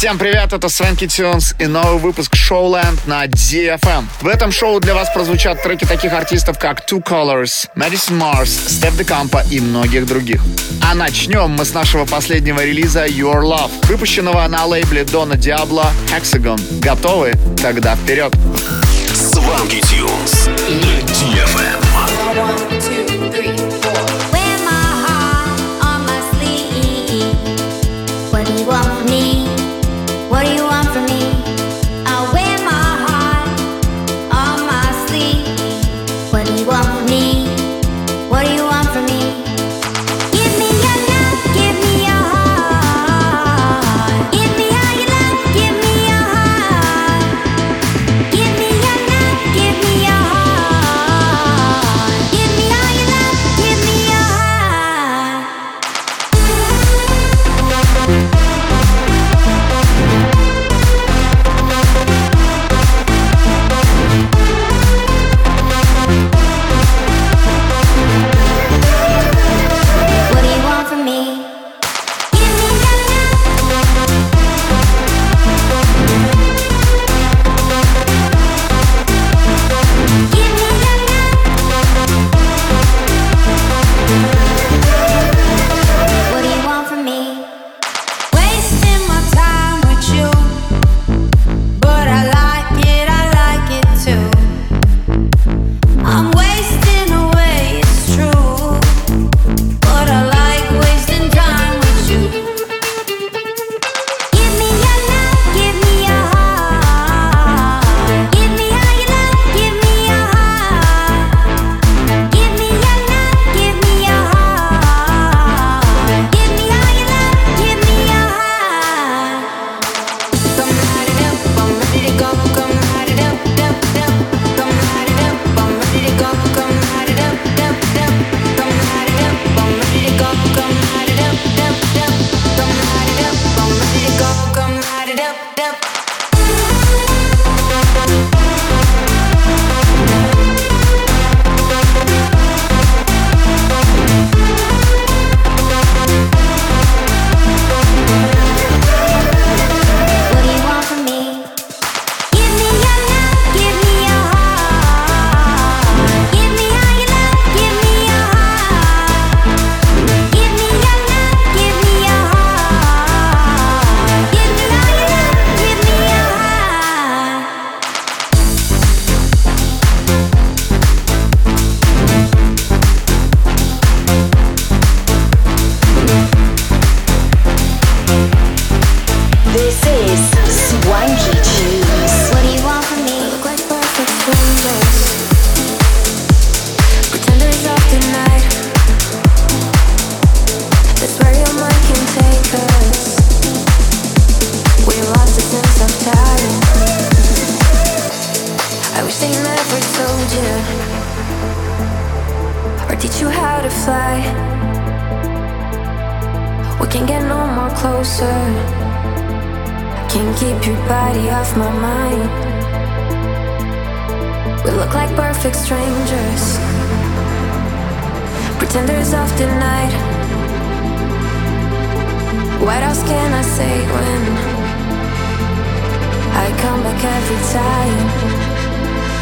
Всем привет, это Свенки Тюнс и новый выпуск Showland на DFM. В этом шоу для вас прозвучат треки таких артистов, как Two Colors, Madison Mars, Steph DeCampo и многих других. А начнем мы с нашего последнего релиза Your Love, выпущенного на лейбле Дона Диабло Hexagon. Готовы? Тогда вперед! Сванки Тюнс they never told you? Or teach you how to fly? We can't get no more closer. Can't keep your body off my mind. We look like perfect strangers, pretenders of the night. What else can I say when I come back every time?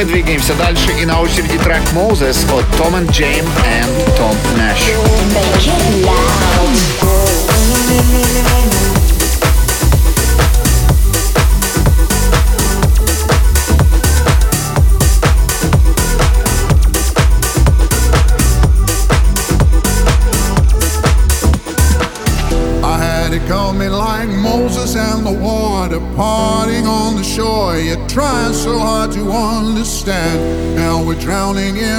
мы двигаемся дальше, и на очереди трек Moses от Tom and James drowning in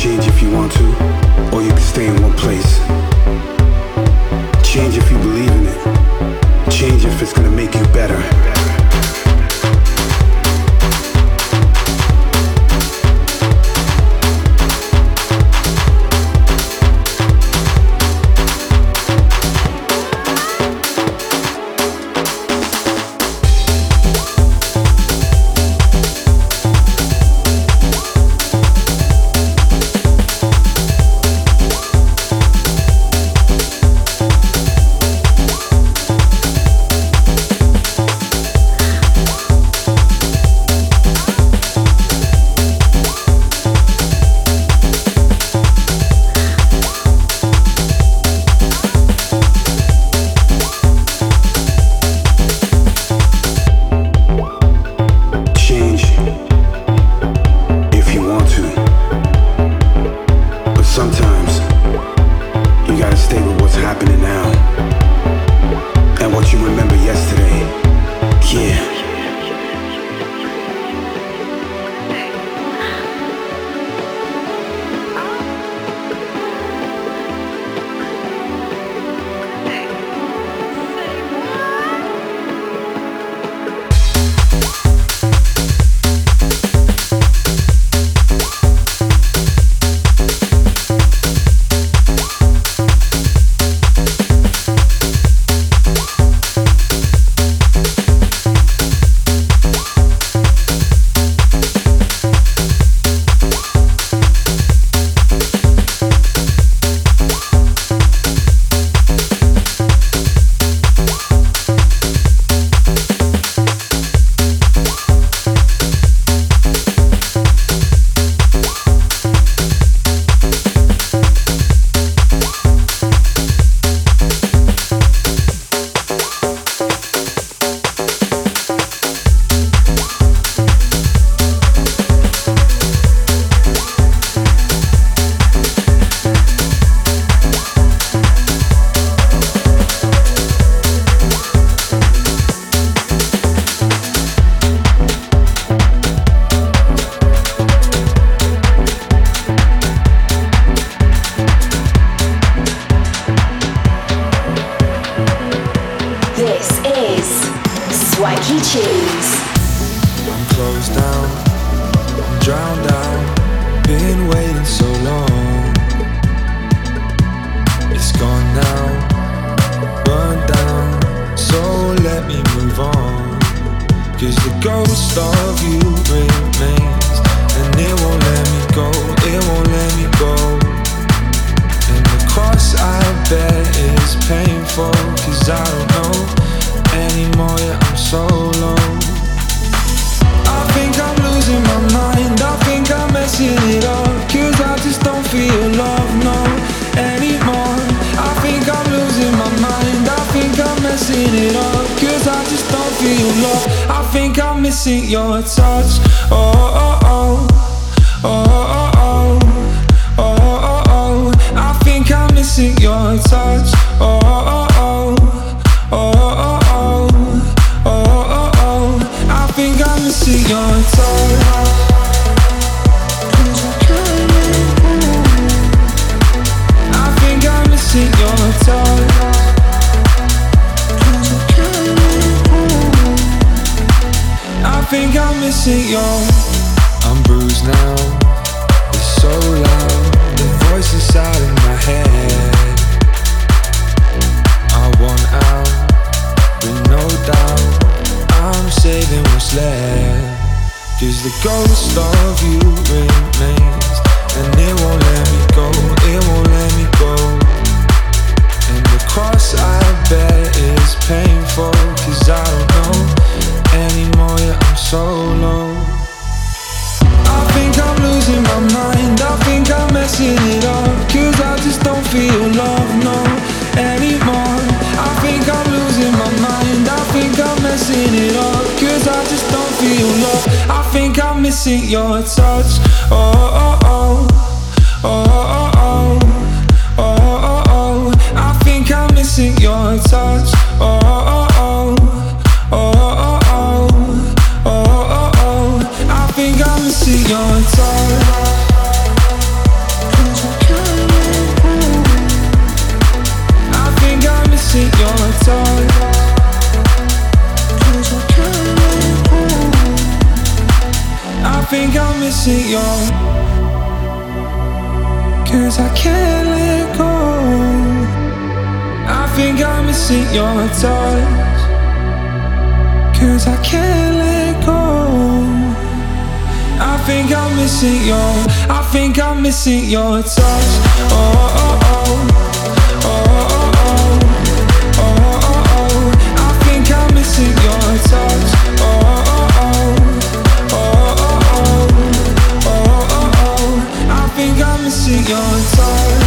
change if you want to, or you can stay in think I'm missing. I think I'm missing your touch. Oh, oh, oh. Oh, oh, oh. Oh. I think I'm missing your touch. Oh, oh, oh. Oh, oh, oh. Oh. I think I'm missing your touch.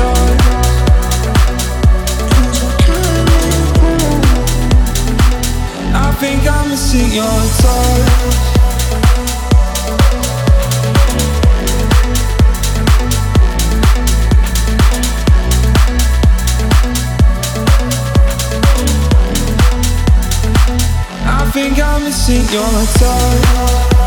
your think I'm missing your touch. I think I'm missing your touch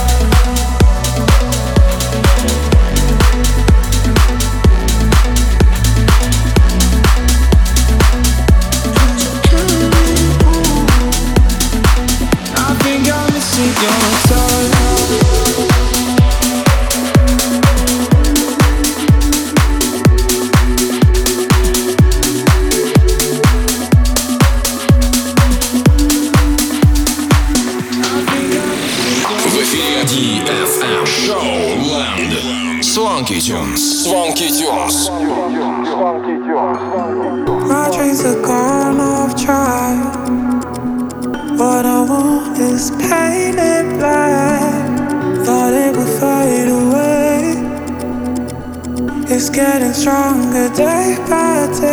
stronger day by day.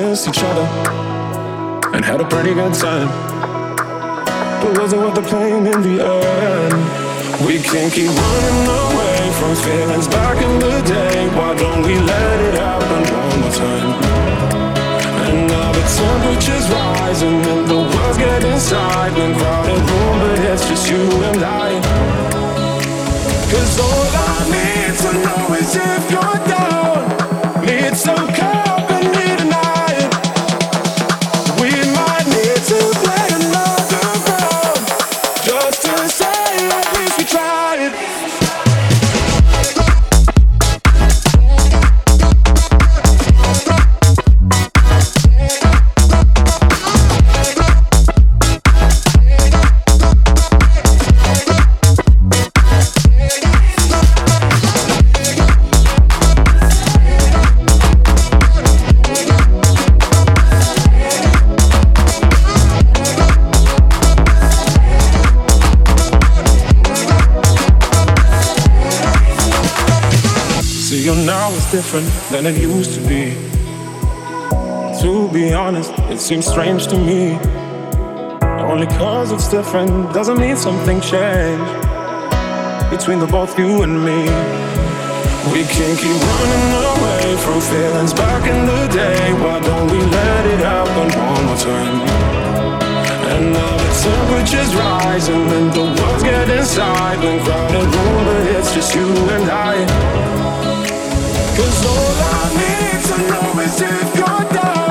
miss each other and had a pretty good time. But was it worth the pain in the end? We can't keep running away from feelings back in the day. Why don't we let it happen one more time? And now the temperature's rising and the world's getting inside. Been crowded room, but it's just you and I. Cause all I need to know is if you're down, it's okay. Different than it used to be. To be honest, it seems strange to me. Only cause it's different doesn't mean something changed between the both you and me. We can keep running away from feelings back in the day. Why don't we let it happen one more time? And now the temperature's rising and the world's getting inside. When crowded room, but it's just you and I. Cause all I need to know is if you're down.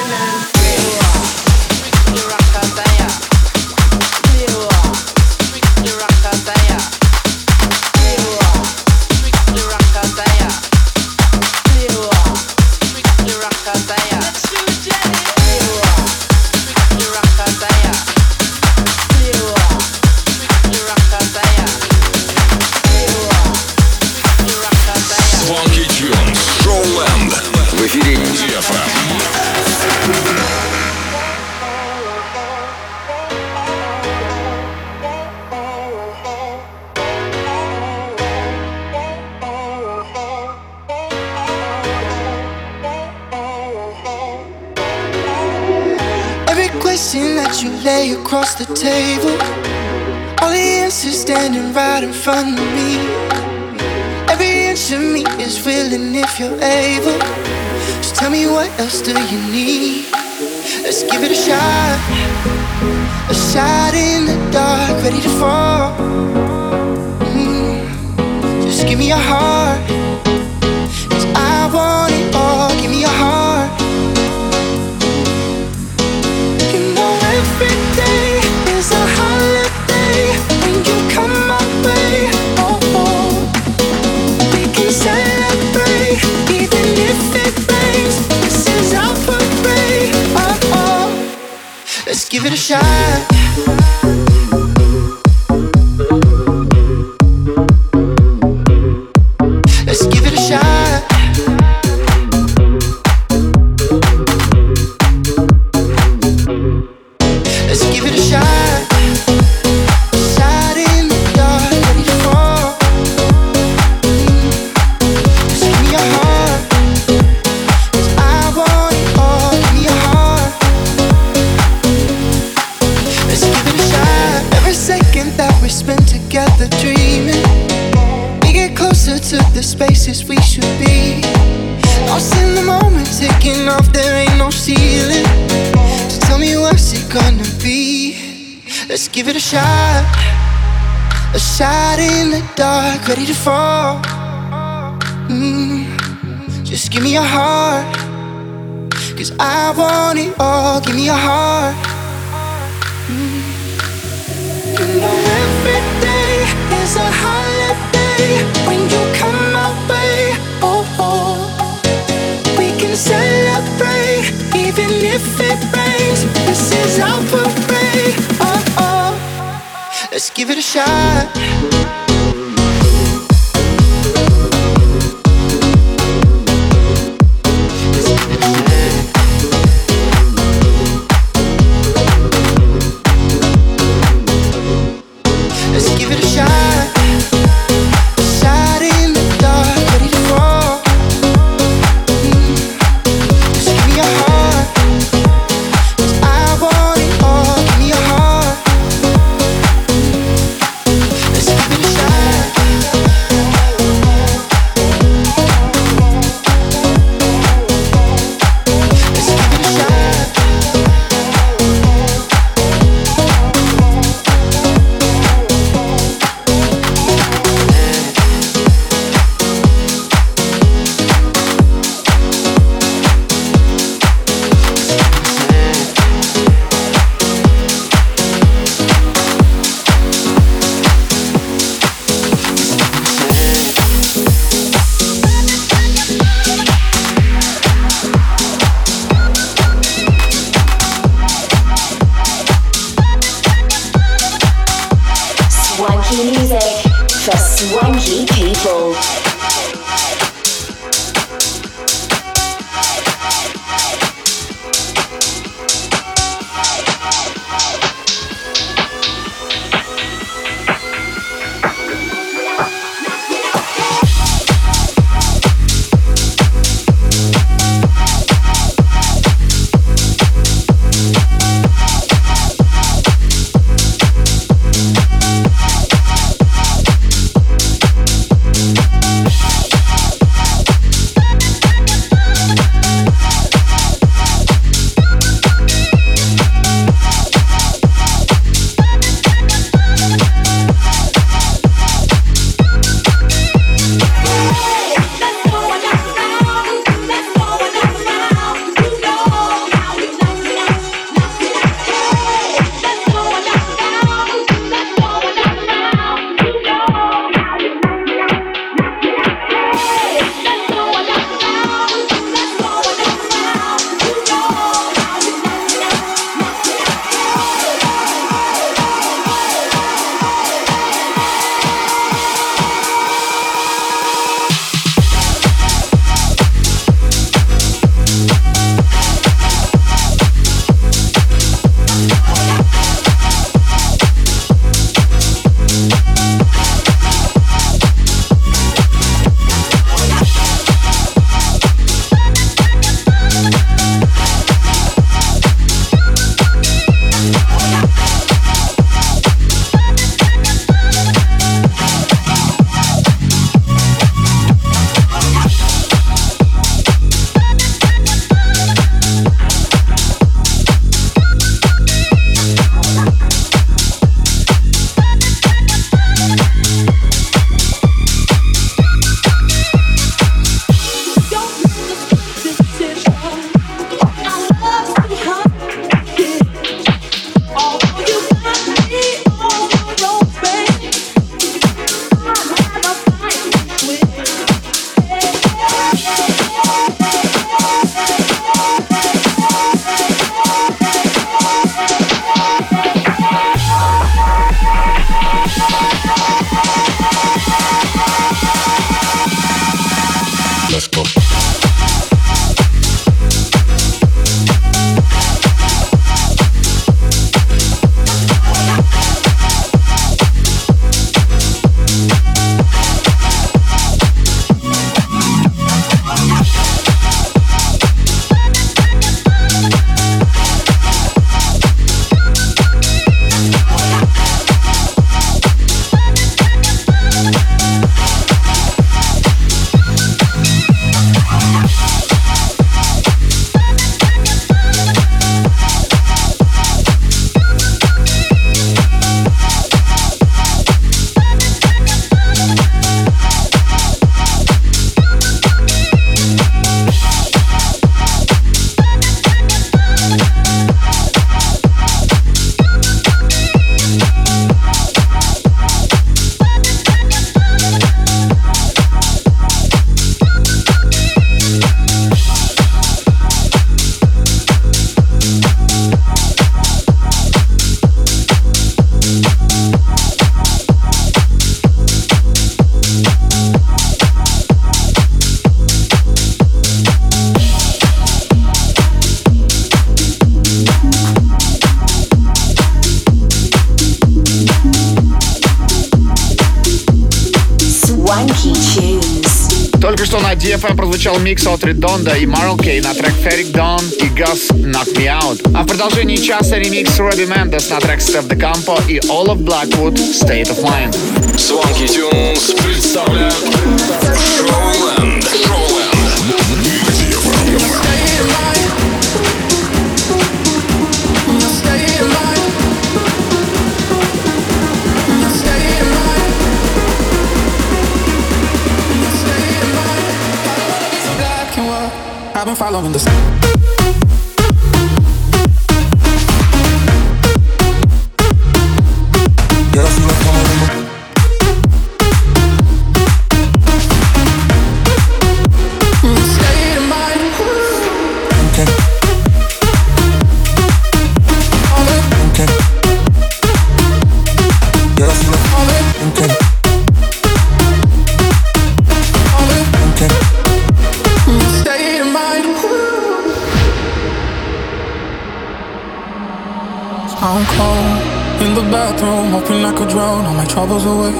Island. Ready to fall. Mm. Just give me your heart. Cause I want it all. Give me your heart. You know every day is a holiday when you come my way. Oh, oh. We can celebrate even if it rains. This is our parade. Oh, oh. Let's give it a shot. Shot in the dark, ready to fall. Mm. Just give me your heart. Cause I want it all. Give me your heart. Mm. You know every day is a holiday when you come my way. Oh, oh. We can celebrate even if it rains. This is our parade. Oh. Let's give it a shot. прозвучал микс от Redondo и Marlkey на track Ferric Dawn и Gus Knock Me Out. А в продолжении часа ремикс Робби Мендес на трек Steff Da Campo и All of Blackwood State of Mind. Swanky Tunes представляют The I'm cold in the bathroom, hoping I could drown all my troubles away.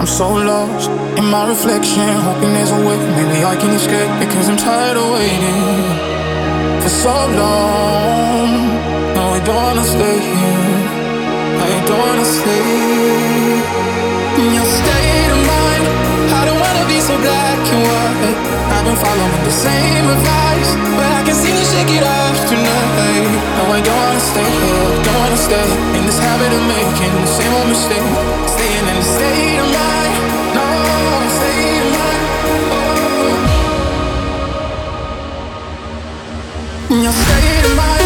I'm so lost in my reflection, hoping there's a way. Maybe I can escape because I'm tired of waiting for so long. No, I don't wanna stay here. I don't wanna stay. In your state of mind, I don't wanna be so black and white. I've been following the same advice, but I can seem to shake it off tonight. I don't wanna stay here, don't wanna stay in this habit of making the same old mistake. Staying in the state of mind, no, state of mind. Oh. Your state of mind.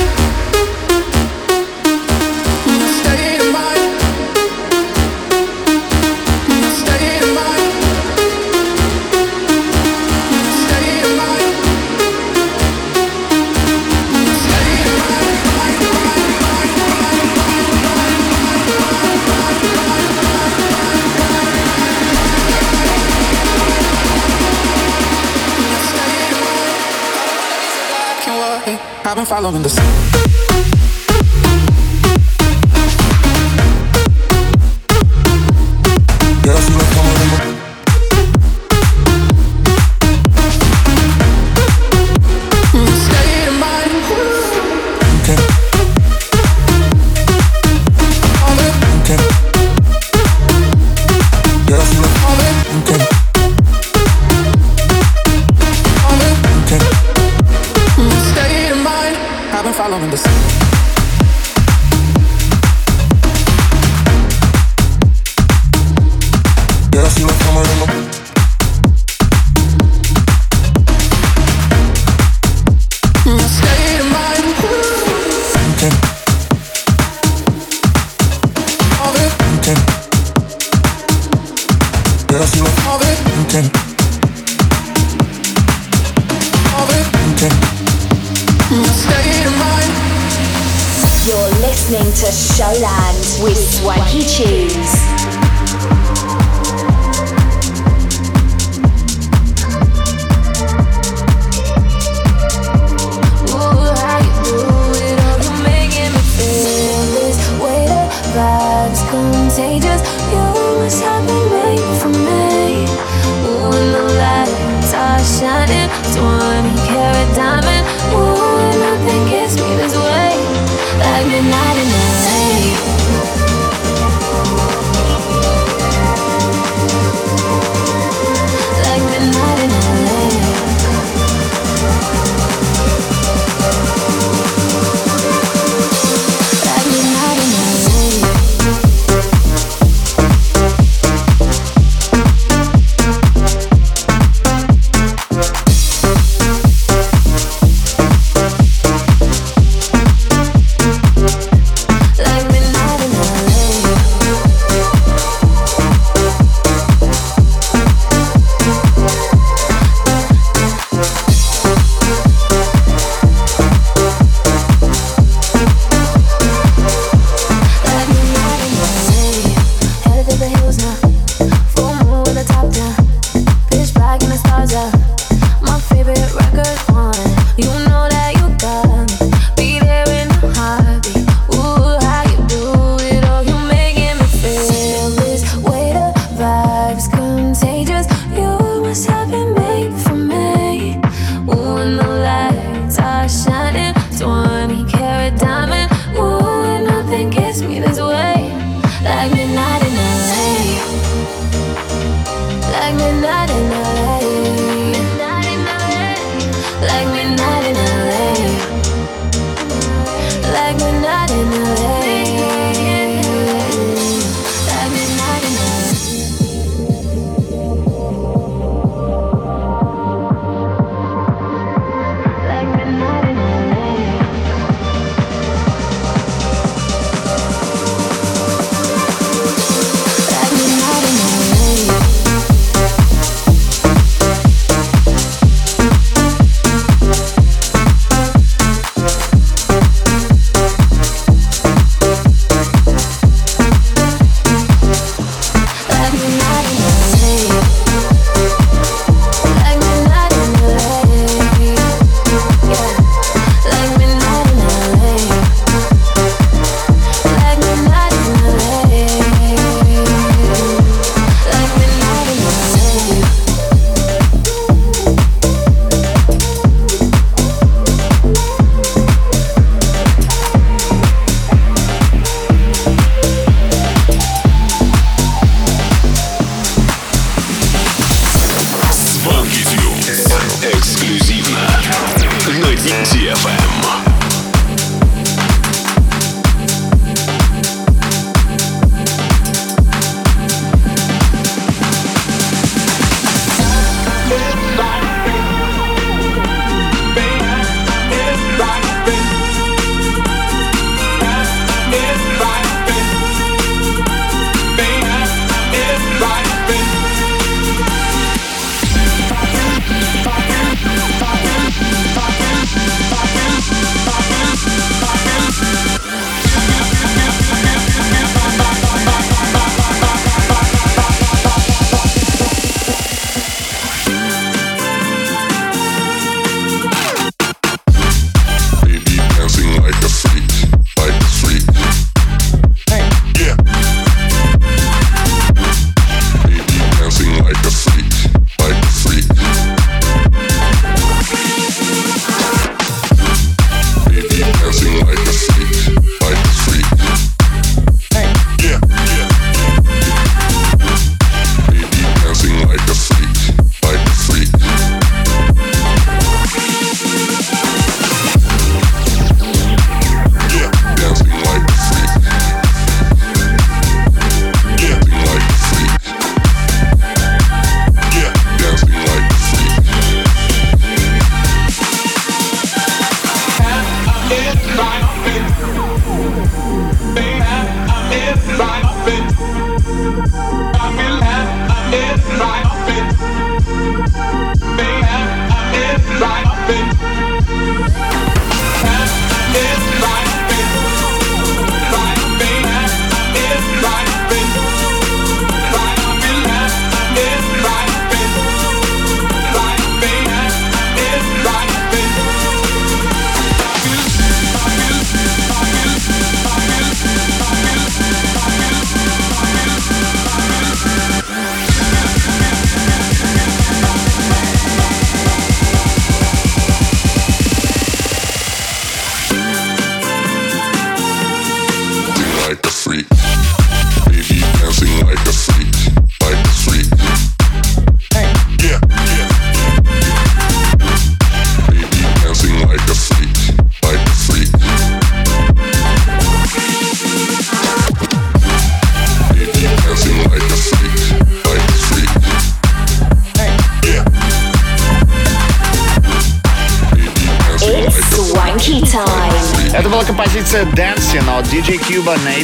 Following the sun.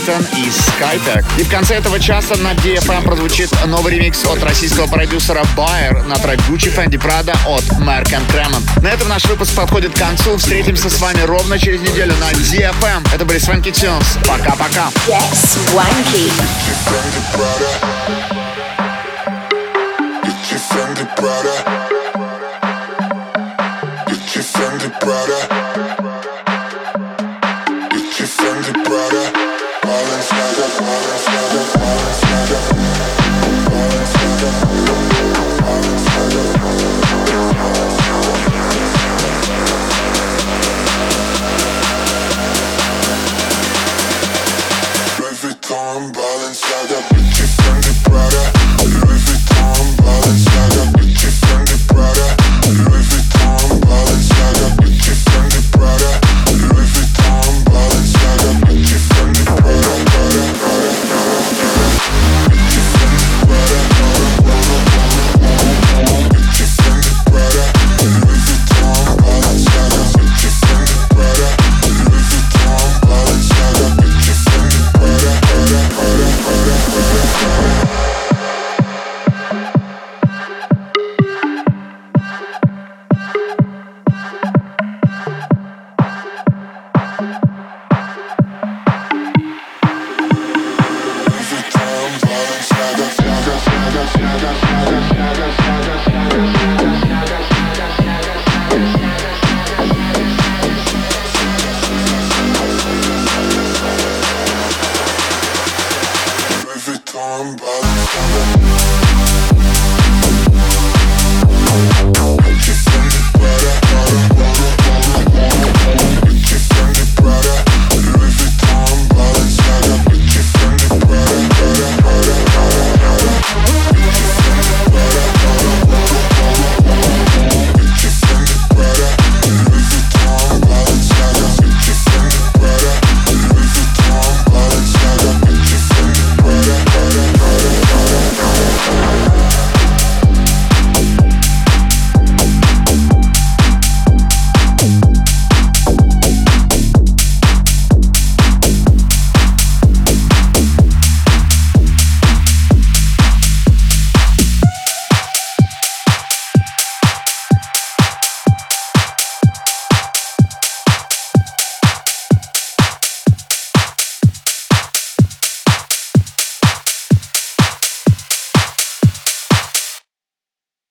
Нейтан и Skytech. И в конце этого часа на DFM прозвучит новый ремикс от российского продюсера Bayer на трек Gucci Fendi Prada от Merck Kremen. На этом наш выпуск подходит к концу. Встретимся с вами ровно через неделю на DFM. Это были Swanky Tunes. Пока-пока. Get Swanky. Get your Fendi Prada. Get your Fendi Prada. Balenciaga, Balenciaga,